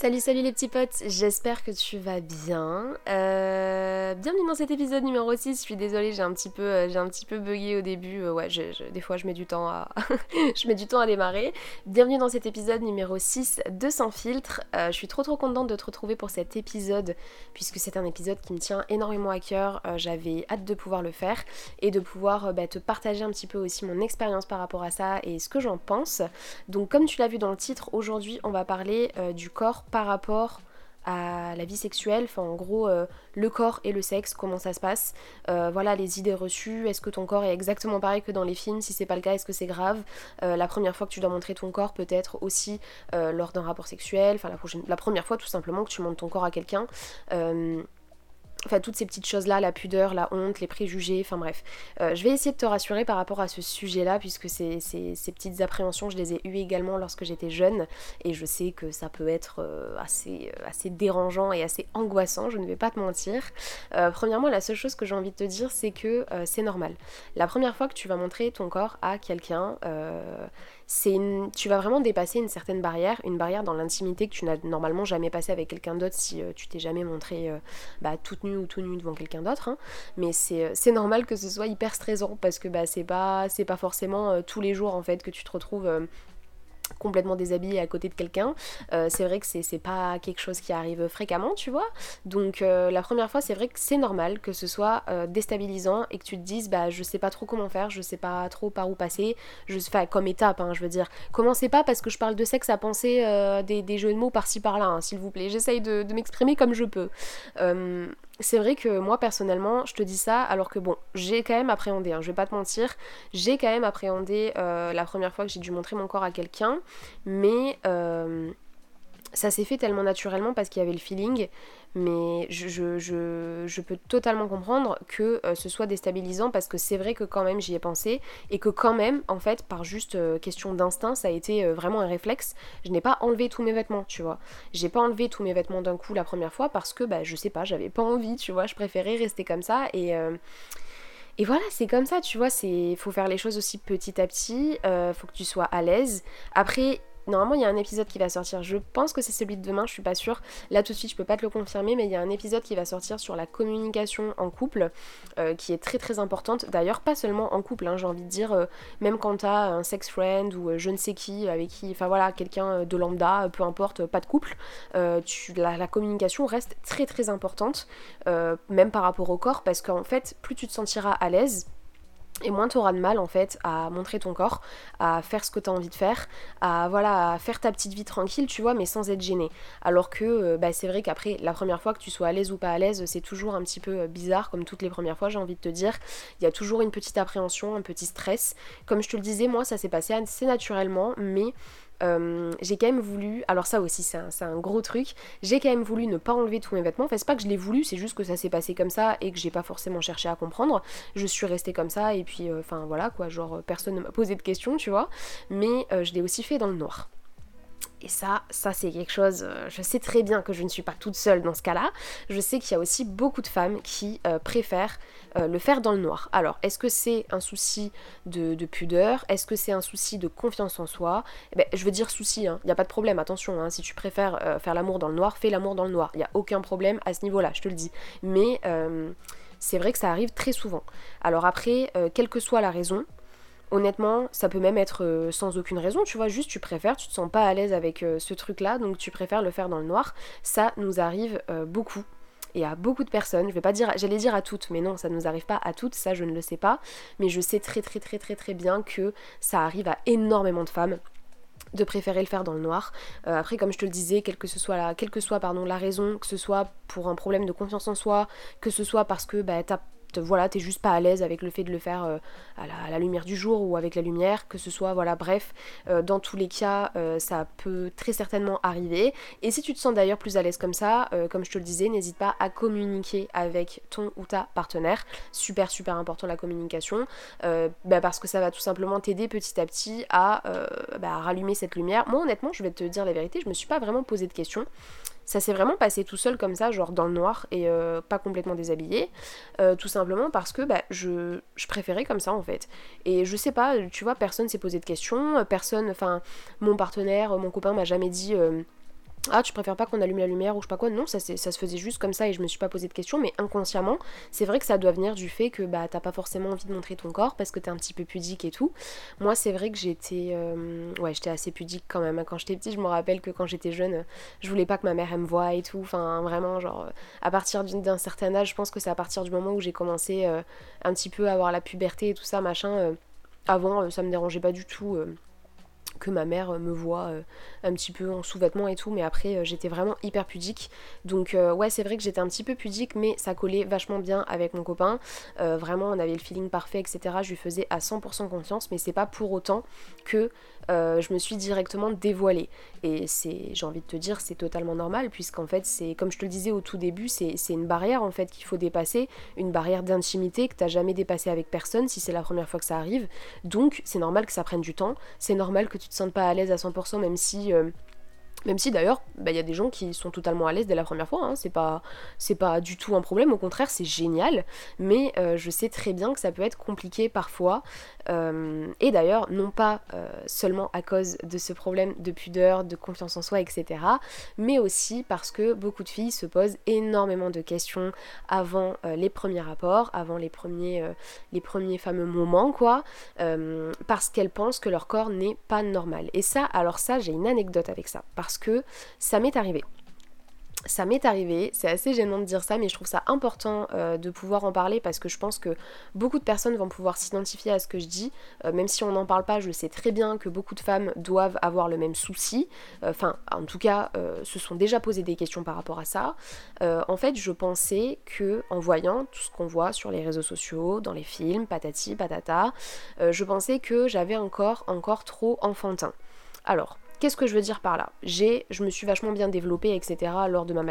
Salut salut les petits potes, j'espère que tu vas bien. Euh, bienvenue dans cet épisode numéro 6, je suis désolée j'ai un petit peu euh, j'ai un petit peu bugué au début, euh, ouais des fois je mets du temps à je mets du temps à démarrer. Bienvenue dans cet épisode numéro 6 de Sans filtre. je suis trop trop contente de te retrouver pour cet épisode puisque c'est un épisode qui me tient énormément à cœur. J'avais hâte de pouvoir le faire et de pouvoir bah, te partager un petit peu aussi mon expérience par rapport à ça et ce que j'en pense. Donc comme tu l'as vu dans le titre, aujourd'hui on va parler du corps par rapport à la vie sexuelle, enfin en gros euh, le corps et le sexe, comment ça se passe, euh, voilà les idées reçues, est-ce que ton corps est exactement pareil que dans les films, si c'est pas le cas, est-ce que c'est grave, euh, la première fois que tu dois montrer ton corps peut-être aussi lors d'un rapport sexuel, enfin la, la première fois tout simplement que tu montres ton corps à quelqu'un, Enfin, toutes ces petites choses-là, la pudeur, la honte, les préjugés, enfin bref. Euh, je vais essayer de te rassurer par rapport à ce sujet-là, puisque ces, ces, petites appréhensions, je les ai eues également lorsque j'étais jeune, et je sais que ça peut être euh, euh, assez dérangeant et assez angoissant, je ne vais pas te mentir. premièrement, la seule chose que j'ai envie de te dire, c'est que c'est normal. La première fois que tu vas montrer ton corps à quelqu'un, c'est tu vas vraiment dépasser une certaine barrière, une barrière dans l'intimité que tu n'as normalement jamais passé avec quelqu'un d'autre si euh, tu t'es jamais montré euh, bah, toute nue ou tout nu devant quelqu'un d'autre. Hein. Mais euh, c'est normal que ce soit hyper stressant parce que bah, c'est pas, pas forcément tous les jours en fait que tu te retrouves complètement déshabillé à côté de quelqu'un. Euh, c'est vrai que c'est pas quelque chose qui arrive fréquemment, tu vois. Donc euh, la première fois, c'est vrai que c'est normal que ce soit euh, déstabilisant et que tu te dises, bah je sais pas trop comment faire, je sais pas trop par où passer, je enfin comme étape, hein, je veux dire. Commencez pas parce que je parle de sexe à penser des, jeux de mots par-ci par-là, hein, s'il vous plaît. J'essaye de, m'exprimer comme je peux c'est vrai que moi personnellement, je te dis ça alors que bon, j'ai quand même appréhendé, hein, je vais pas te mentir, j'ai quand même appréhendé la première fois que j'ai dû montrer mon corps à quelqu'un, mais euh, ça s'est fait tellement naturellement parce qu'il y avait le feeling, mais je, peux totalement comprendre que euh, ce soit déstabilisant parce que c'est vrai que quand même j'y ai pensé et que quand même, en fait, par juste euh, question d'instinct, ça a été vraiment un réflexe. Je n'ai pas enlevé tous mes vêtements, tu vois. J'ai pas enlevé tous mes vêtements d'un coup la première fois parce que, bah, je sais pas, j'avais pas envie, tu vois, je préférais rester comme ça et. Et voilà, c'est comme ça, tu vois, c'est faut faire les choses aussi petit à petit, faut que tu sois à l'aise. Après, Normalement, il y a un épisode qui va sortir. Je pense que c'est celui de demain, je suis pas sûre. Là, tout de suite, je peux pas te le confirmer, mais il y a un épisode qui va sortir sur la communication en couple, euh, qui est très très importante. D'ailleurs, pas seulement en couple, hein, j'ai envie de dire, euh, même quand t'as un sex friend ou euh, je ne sais qui, avec qui, enfin voilà, quelqu'un de lambda, peu importe, pas de couple, la, communication reste très très importante, même par rapport au corps, parce qu'en fait, plus tu te sentiras à l'aise, et moins tu auras de mal en fait à montrer ton corps, à faire ce que tu as envie de faire, à voilà, à faire ta petite vie tranquille, tu vois, mais sans être gêné. Alors que euh, bah, c'est vrai qu'après la première fois que tu sois à l'aise ou pas à l'aise, c'est toujours un petit peu euh, bizarre comme toutes les premières fois, j'ai envie de te dire. Il y a toujours une petite appréhension, un petit stress. Comme je te le disais, moi ça s'est passé assez naturellement, mais euh, j'ai quand même voulu, alors ça aussi c'est un, gros truc, j'ai quand même voulu ne pas enlever tous mes vêtements. Enfin, c'est pas que je l'ai voulu, c'est juste que ça s'est passé comme ça et que j'ai pas forcément cherché à comprendre. Je suis restée comme ça et puis, euh, enfin voilà quoi, genre personne ne m'a posé de questions, tu vois. Mais euh, je l'ai aussi fait dans le noir. Et ça, ça c'est quelque chose, euh, je sais très bien que je ne suis pas toute seule dans ce cas-là. Je sais qu'il y a aussi beaucoup de femmes qui euh, préfèrent euh, le faire dans le noir. Alors, est-ce que c'est un souci de, pudeur? Est-ce que c'est un souci de confiance en soi? Eh ben, Je veux dire souci, il hein. n'y a pas de problème, attention, hein. si tu préfères faire l'amour dans le noir, fais l'amour dans le noir. Il n'y a aucun problème à ce niveau-là, je te le dis. Mais c'est vrai que ça arrive très souvent. Alors après, quelle que soit la raison, Honnêtement, ça peut même être euh, sans aucune raison, tu vois, juste tu préfères, tu te sens pas à l'aise avec euh, ce truc-là, donc tu préfères le faire dans le noir. Ça nous arrive euh, beaucoup et à beaucoup de personnes. Je vais pas dire, j'allais dire à toutes, mais non, ça ne nous arrive pas à toutes, ça je ne le sais pas. Mais je sais très très très très très bien que ça arrive à énormément de femmes de préférer le faire dans le noir. après, comme je te le disais, quelle que, soit la, quelle que soit pardon, la raison, que ce soit pour un problème de confiance en soi, que ce soit parce que bah, t'as voilà, t'es juste pas à l'aise avec le fait de le faire euh, à, la, lumière du jour ou avec la lumière, que ce soit, voilà, bref, euh, dans tous les cas, euh, ça peut très certainement arriver. Et si tu te sens d'ailleurs plus à l'aise comme ça, comme je te le disais, n'hésite pas à communiquer avec ton ou ta partenaire. Super, super important la communication, bah, parce que ça va tout simplement t'aider petit à petit à, bah, à rallumer cette lumière. Moi, honnêtement, je vais te dire la vérité, je me suis pas vraiment posé de questions. Ça s'est vraiment passé tout seul comme ça, genre dans le noir et pas complètement déshabillé. Tout simplement parce que bah, je, je, préférais comme ça en fait. Et je sais pas, tu vois, personne s'est posé de questions, personne, enfin, mon partenaire, mon copain m'a jamais dit. Euh, ah tu préfères pas qu'on allume la lumière ou je sais pas quoi? Non ça, se faisait juste comme ça et je me suis pas posé de questions mais inconsciemment c'est vrai que ça doit venir du fait que bah t'as pas forcément envie de montrer ton corps parce que t'es un petit peu pudique et tout. Moi c'est vrai que j'étais euh, ouais j'étais assez pudique quand même. Quand j'étais petite je me rappelle que quand j'étais jeune je voulais pas que ma mère me voie et tout. Enfin vraiment genre à partir d'un certain âge je pense que c'est à partir du moment où j'ai commencé euh, un petit peu à avoir la puberté et tout ça machin euh, avant ça me dérangeait pas du tout que ma mère me voit un petit peu en sous-vêtements et tout, mais après euh, j'étais vraiment hyper pudique. Donc euh, ouais, c'est vrai que j'étais un petit peu pudique, mais ça collait vachement bien avec mon copain. Euh, vraiment, on avait le feeling parfait, etc. Je lui faisais à 100% confiance, mais c'est pas pour autant que je me suis directement dévoilée. Et c'est, j'ai envie de te dire, c'est totalement normal, puisqu'en fait, c'est comme je te le disais au tout début, c'est, une barrière en fait qu'il faut dépasser, une barrière d'intimité que t'as jamais dépassée avec personne si c'est la première fois que ça arrive. Donc c'est normal que ça prenne du temps, c'est normal que tu te sentes pas à l'aise à 100%, même si euh, même si d'ailleurs, bah, il y a des gens qui sont totalement à l'aise dès la première fois, hein. c'est pas, pas du tout un problème, au contraire c'est génial, mais euh, je sais très bien que ça peut être compliqué parfois, euh, et d'ailleurs non pas seulement à cause de ce problème de pudeur, de confiance en soi, etc., mais aussi parce que beaucoup de filles se posent énormément de questions avant les premiers rapports, avant les premiers, les premiers fameux moments, quoi, parce qu'elles pensent que leur corps n'est pas normal. Et ça, alors ça, j'ai une anecdote avec ça que ça m'est arrivé. Ça m'est arrivé, c'est assez gênant de dire ça, mais je trouve ça important euh, de pouvoir en parler parce que je pense que beaucoup de personnes vont pouvoir s'identifier à ce que je dis. Euh, même si on n'en parle pas, je sais très bien que beaucoup de femmes doivent avoir le même souci. Euh, enfin, en tout cas, se sont déjà posé des questions par rapport à ça. en fait, je pensais que en voyant tout ce qu'on voit sur les réseaux sociaux, dans les films, patati, patata, je pensais que j'avais un corps encore trop enfantin. Alors, Qu'est-ce que je veux dire par là? J'ai, je me suis vachement bien développée, etc. lors de ma,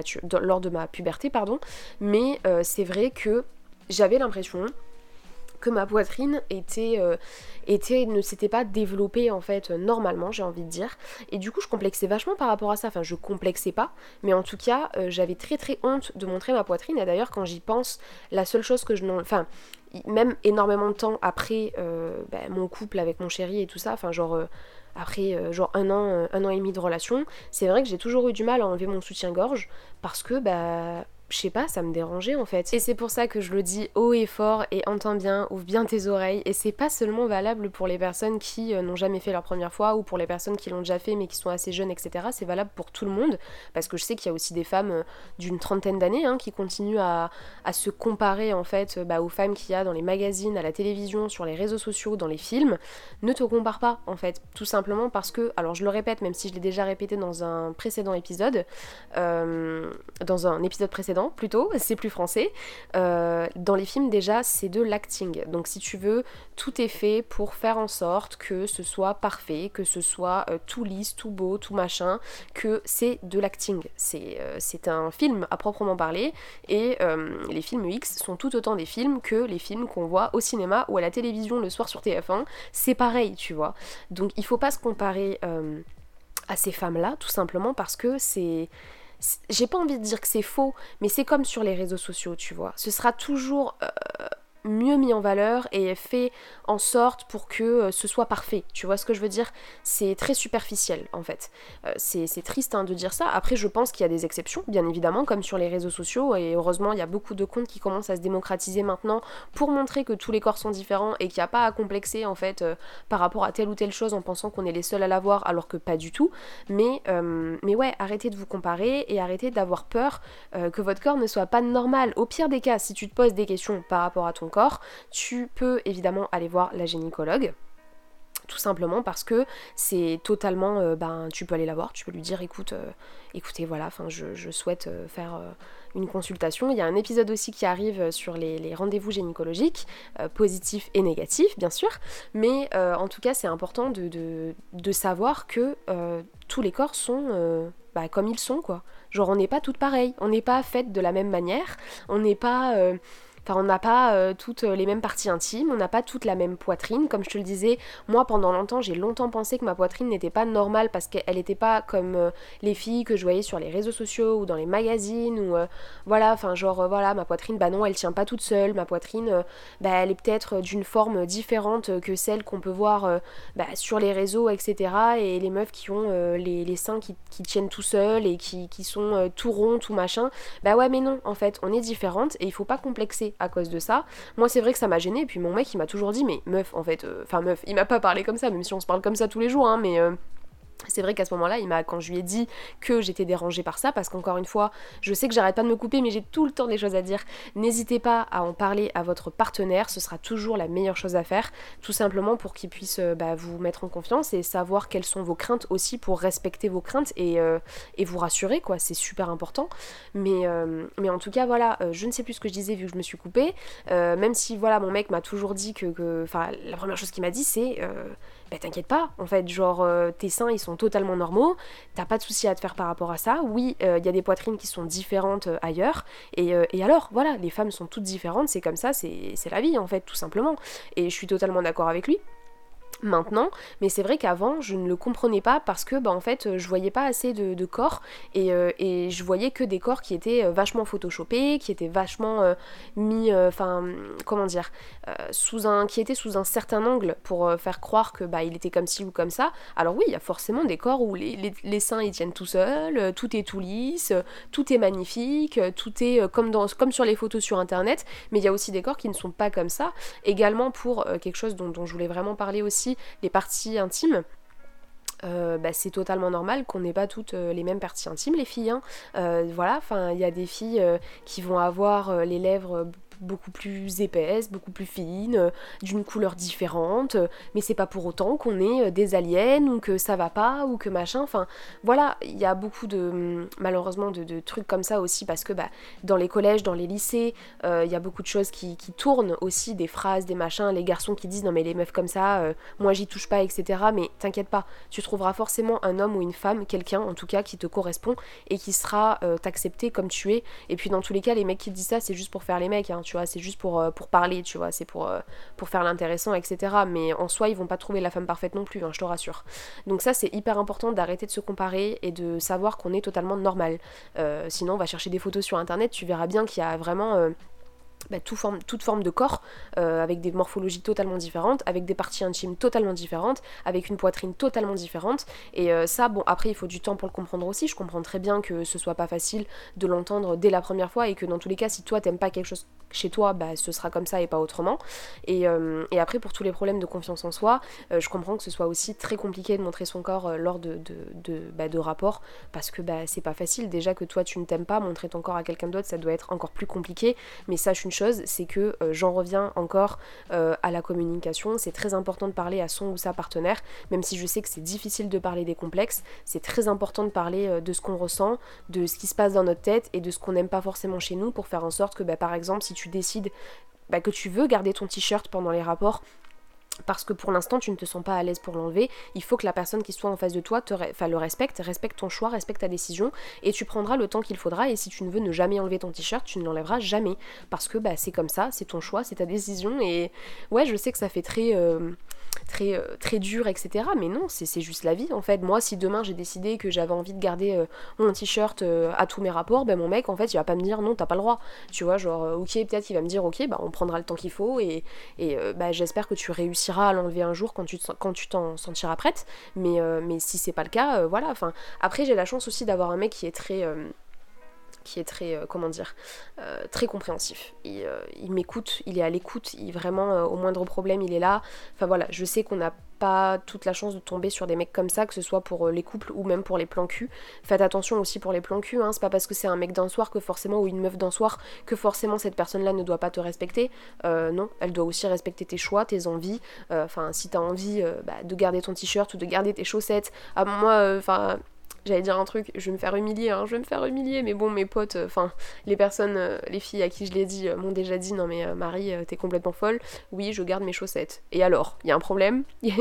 lors de ma puberté, pardon. Mais euh, c'est vrai que j'avais l'impression que ma poitrine était, euh, était ne s'était pas développée en fait normalement j'ai envie de dire. Et du coup je complexais vachement par rapport à ça. Enfin je complexais pas mais en tout cas euh, j'avais très très honte de montrer ma poitrine. Et d'ailleurs quand j'y pense la seule chose que je n'en enfin même énormément de temps après ben, mon couple avec mon chéri et tout ça enfin genre après euh, genre un an, euh, un an et demi de relation, c'est vrai que j'ai toujours eu du mal à enlever mon soutien-gorge parce que bah je sais pas, ça me dérangeait en fait. Et c'est pour ça que je le dis haut et fort et entends bien, ouvre bien tes oreilles. Et c'est pas seulement valable pour les personnes qui euh, n'ont jamais fait leur première fois ou pour les personnes qui l'ont déjà fait mais qui sont assez jeunes, etc. C'est valable pour tout le monde parce que je sais qu'il y a aussi des femmes euh, d'une trentaine d'années hein, qui continuent à, se comparer en fait euh, bah, aux femmes qu'il y a dans les magazines, à la télévision, sur les réseaux sociaux, dans les films. Ne te compare pas en fait, tout simplement parce que, alors je le répète, même si je l'ai déjà répété dans un précédent épisode, dans un épisode précédent plutôt, c'est plus français. Euh, dans les films déjà c'est de l'acting. Donc si tu veux, tout est fait pour faire en sorte que ce soit parfait, que ce soit euh, tout lisse, tout beau, tout machin, que c'est de l'acting. C'est euh, un film à proprement parler et les films X sont tout autant des films que les films qu'on voit au cinéma ou à la télévision le soir sur TF1. C'est pareil, tu vois. Donc il faut pas se comparer à ces femmes-là, tout simplement parce que c'est j'ai pas envie de dire que c'est faux, mais c'est comme sur les réseaux sociaux, tu vois. Ce sera toujours euh, mieux mis en valeur et fait en sorte pour que euh, ce soit parfait. Tu vois ce que je veux dire? C'est très superficiel en fait. Euh, c'est triste hein, de dire ça. Après, je pense qu'il y a des exceptions, bien évidemment, comme sur les réseaux sociaux. Et heureusement, il y a beaucoup de comptes qui commencent à se démocratiser maintenant pour montrer que tous les corps sont différents et qu'il n'y a pas à complexer en fait euh, par rapport à telle ou telle chose en pensant qu'on est les seuls à l'avoir alors que pas du tout. Mais, mais ouais, arrêtez de vous comparer et arrêtez d'avoir peur que votre corps ne soit pas normal. Au pire des cas, si tu te poses des questions par rapport à ton corps, tu peux évidemment aller voir la gynécologue tout simplement parce que c'est totalement euh, ben tu peux aller la voir tu peux lui dire écoute euh, écoutez voilà je, souhaite euh, faire une consultation. Il y a un épisode aussi qui arrive sur les, rendez-vous gynécologiques positifs et négatifs bien sûr. Mais en tout cas c'est important de, de, savoir que tous les corps sont bah, comme ils sont quoi. Genre on n'est pas toutes pareilles. On n'est pas faites de la même manière. On n'est pas Enfin, on n'a pas euh, toutes les mêmes parties intimes, on n'a pas toute la même poitrine. Comme je te le disais, moi pendant longtemps, j'ai longtemps pensé que ma poitrine n'était pas normale parce qu'elle n'était pas comme euh, les filles que je voyais sur les réseaux sociaux ou dans les magazines ou voilà, enfin genre voilà, ma poitrine, bah non, elle tient pas toute seule. Ma poitrine, bah elle est peut-être d'une forme différente que celle qu'on peut voir bah, sur les réseaux, etc. Et les meufs qui ont les, seins qui, tiennent tout seuls et qui, qui sont tout ronds, tout machin, bah ouais, mais non, en fait, on est différentes et il faut pas complexer à cause de ça. Moi, c'est vrai que ça m'a gêné, et puis mon mec, il m'a toujours dit, mais meuf, en fait, euh, enfin, meuf, il m'a pas parlé comme ça, même si on se parle comme ça tous les jours, hein, mais. C'est vrai qu'à ce moment-là, il m'a, quand je lui ai dit que j'étais dérangée par ça, parce qu'encore une fois, je sais que j'arrête pas de me couper, mais j'ai tout le temps des choses à dire. N'hésitez pas à en parler à votre partenaire, ce sera toujours la meilleure chose à faire, tout simplement pour qu'il puisse euh, bah, vous mettre en confiance et savoir quelles sont vos craintes aussi pour respecter vos craintes et, euh, et vous rassurer, quoi. C'est super important. Mais, euh, mais en tout cas, voilà, je ne sais plus ce que je disais vu que je me suis coupée. même si, voilà, mon mec m'a toujours dit que, enfin, la première chose qu'il m'a dit, c'est bah t'inquiète pas, en fait, genre euh, tes seins ils sont totalement normaux, t'as pas de souci à te faire par rapport à ça. Oui, il euh, y a des poitrines qui sont différentes euh, ailleurs, et, et, alors voilà, les femmes sont toutes différentes, c'est comme ça, c'est la vie en fait, tout simplement. Et je suis totalement d'accord avec lui maintenant, mais c'est vrai qu'avant je ne le comprenais pas parce que bah en fait je voyais pas assez de, corps et, euh, et, je voyais que des corps qui étaient euh, vachement photoshopés, qui étaient vachement euh, mis, enfin comment dire, sous un, qui étaient sous un certain angle pour faire croire que bah il était comme ci ou comme ça. Alors oui, il y a forcément des corps où les, les, seins ils tiennent tout seuls, tout est tout lisse, tout est magnifique, tout est comme, dans, comme sur les photos sur internet, mais il y a aussi des corps qui ne sont pas comme ça. Également pour quelque chose dont, dont je voulais vraiment parler aussi les parties intimes. Euh, bah, c'est totalement normal qu'on n'ait pas toutes euh, les mêmes parties intimes les filles hein. euh, voilà enfin il y a des filles qui vont avoir les lèvres beaucoup plus épaisse, beaucoup plus fine, euh, d'une couleur différente, euh, mais c'est pas pour autant qu'on est euh, des aliens ou que ça va pas ou que machin. Enfin voilà, il y a beaucoup de hum, malheureusement de, trucs comme ça aussi parce que bah, dans les collèges, dans les lycées, il y a beaucoup de choses qui, tournent aussi, des phrases, des machins, les garçons qui disent non mais les meufs comme ça, moi j'y touche pas, etc. Mais t'inquiète pas, tu trouveras forcément un homme ou une femme, quelqu'un en tout cas qui te correspond et qui sera t'accepter comme tu es. Et puis dans tous les cas, les mecs qui disent ça, c'est juste pour faire les mecs. Hein tu vois, c'est juste pour, euh, pour parler, tu vois, c'est pour, euh, pour faire l'intéressant, etc. Mais en soi, ils vont pas trouver la femme parfaite non plus, hein, je te rassure. Donc ça, c'est hyper important d'arrêter de se comparer et de savoir qu'on est totalement normal. Euh, sinon, on va chercher des photos sur internet, tu verras bien qu'il y a vraiment bah, toute forme de corps, euh, avec des morphologies totalement différentes, avec des parties intimes totalement différentes, avec une poitrine totalement différente. Et euh, ça, bon, après, il faut du temps pour le comprendre aussi. Je comprends très bien que ce soit pas facile de l'entendre dès la première fois et que dans tous les cas, si toi t'aimes pas quelque chose chez toi, bah, ce sera comme ça et pas autrement. Et, euh, après, pour tous les problèmes de confiance en soi, je comprends que ce soit aussi très compliqué de montrer son corps lors de, de, bah, de rapports parce que bah, c'est pas facile. Déjà que toi tu ne t'aimes pas, montrer ton corps à quelqu'un d'autre, ça doit être encore plus compliqué. Mais sache chose, c'est que euh, j'en reviens encore euh, à la communication. C'est très important de parler à son ou sa partenaire, même si je sais que c'est difficile de parler des complexes. C'est très important de parler euh, de ce qu'on ressent, de ce qui se passe dans notre tête et de ce qu'on n'aime pas forcément chez nous pour faire en sorte que, bah, par exemple, si tu décides bah, que tu veux garder ton t-shirt pendant les rapports, parce que pour l'instant tu ne te sens pas à l'aise pour l'enlever, il faut que la personne qui soit en face de toi te le respecte, respecte ton choix, respecte ta décision et tu prendras le temps qu'il faudra et si tu ne veux ne jamais enlever ton t-shirt, tu ne l'enlèveras jamais parce que bah, c'est comme ça, c'est ton choix, c'est ta décision et ouais je sais que ça fait très... Euh, très, euh, très dur, etc. Mais non, c'est juste la vie en fait. Moi, si demain j'ai décidé que j'avais envie de garder euh, mon t-shirt euh, à tous mes rapports, ben mon mec en fait il va pas me dire non, t'as pas le droit. Tu vois, genre, ok, peut-être il va me dire ok, bah on prendra le temps qu'il faut et, et bah, j'espère que tu réussiras à l'enlever un jour quand tu quand tu t'en sentiras prête. Mais, mais si c'est pas le cas, voilà. Enfin, après, j'ai la chance aussi d'avoir un mec qui est très qui est très, euh, comment dire, euh, très compréhensif. Il, euh, il m'écoute, il est à l'écoute, il vraiment, au moindre problème, il est là. Enfin voilà, je sais qu'on n'a pas toute la chance de tomber sur des mecs comme ça, que ce soit pour les couples ou même pour les plans cul. Faites attention aussi pour les plans cul, hein. c'est pas parce que c'est un mec d'un soir que forcément, ou une meuf d'un soir, que forcément cette personne-là ne doit pas te respecter. non, elle doit aussi respecter tes choix, tes envies. Enfin, si t'as envie bah, de garder ton t-shirt ou de garder tes chaussettes, à moi, enfin j'allais dire un truc, je vais me faire humilier, hein, je vais me faire humilier, mais bon, mes potes, euh, enfin, les personnes, euh, les filles à qui je l'ai dit m'ont déjà dit, non mais Marie, t'es complètement folle, oui, je garde mes chaussettes. Et alors, il y a un problème, il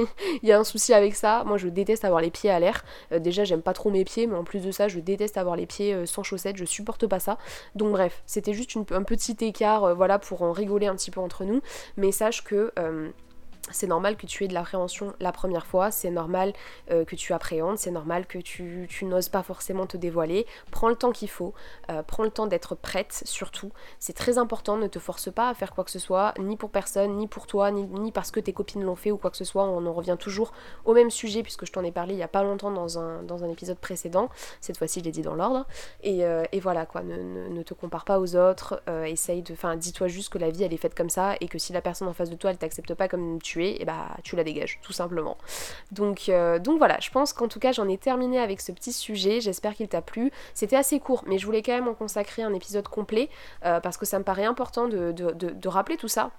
y, a un souci avec ça, moi je déteste avoir les pieds à l'air, déjà j'aime pas trop mes pieds, mais en plus de ça, je déteste avoir les pieds sans chaussettes, je supporte pas ça. Donc bref, c'était juste un petit écart, voilà, pour en rigoler un petit peu entre nous, mais sache que c'est normal que tu aies de l'appréhension la première fois, c'est normal euh, que tu appréhendes, c'est normal que tu, n'oses pas forcément te dévoiler. Prends le temps qu'il faut, euh, prends le temps d'être prête surtout. C'est très important, ne te force pas à faire quoi que ce soit, ni pour personne, ni pour toi, ni, parce que tes copines l'ont fait ou quoi que ce soit. On en revient toujours au même sujet puisque je t'en ai parlé il y a pas longtemps dans un, dans un épisode précédent. Cette fois-ci, je l'ai dit dans l'ordre. Et, euh, voilà quoi, ne, te compare pas aux autres, essaye de. Enfin, dis-toi juste que la vie elle est faite comme ça et que si la personne en face de toi elle t'accepte pas comme tu et bah tu la dégages tout simplement. Donc, euh, donc voilà, je pense qu'en tout cas j'en ai terminé avec ce petit sujet, j'espère qu'il t'a plu. C'était assez court, mais je voulais quand même en consacrer un épisode complet euh, parce que ça me paraît important de rappeler tout ça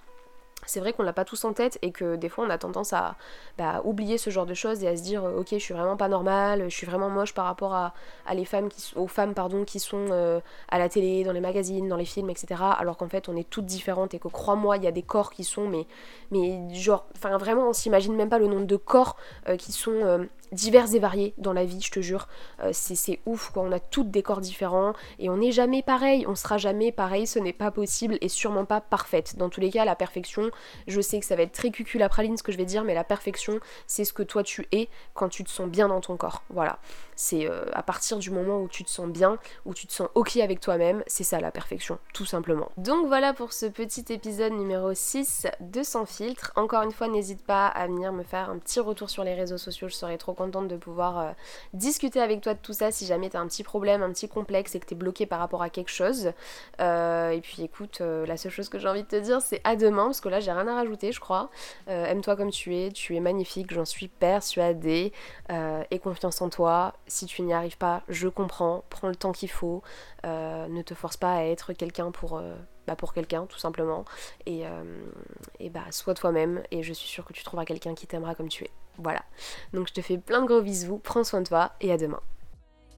c'est vrai qu'on l'a pas tous en tête et que des fois on a tendance à bah, oublier ce genre de choses et à se dire euh, ok je suis vraiment pas normale, je suis vraiment moche par rapport à, les femmes qui, aux femmes pardon, qui sont euh, à la télé, dans les magazines, dans les films, etc. Alors qu'en fait on est toutes différentes et que crois-moi il y a des corps qui sont mais, mais genre enfin vraiment on s'imagine même pas le nombre de corps euh, qui sont divers et variés dans la vie, je te jure. Euh, c'est ouf, quoi. On a toutes des corps différents et on n'est jamais pareil. On sera jamais pareil, ce n'est pas possible et sûrement pas parfaite. Dans tous les cas, la perfection, je sais que ça va être très cucul la praline ce que je vais dire, mais la perfection, c'est ce que toi tu es quand tu te sens bien dans ton corps. Voilà. C'est euh, à partir du moment où tu te sens bien, où tu te sens ok avec toi-même, c'est ça la perfection, tout simplement. Donc voilà pour ce petit épisode numéro 6 de Sans filtre. Encore une fois, n'hésite pas à venir me faire un petit retour sur les réseaux sociaux, je serais trop contente de pouvoir euh, discuter avec toi de tout ça si jamais t'as un petit problème, un petit complexe et que t'es bloqué par rapport à quelque chose. Euh, et puis écoute, la seule chose que j'ai envie de te dire c'est à demain, parce que là j'ai rien à rajouter je crois. Aime-toi comme tu es, tu es magnifique, j'en suis persuadée. et confiance en toi si tu n'y arrives pas, je comprends, prends le temps qu'il faut, euh, ne te force pas à être quelqu'un pour, euh, bah pour quelqu'un tout simplement, et, euh, et bah sois toi-même, et je suis sûre que tu trouveras quelqu'un qui t'aimera comme tu es. Voilà. Donc je te fais plein de gros bisous, prends soin de toi, et à demain.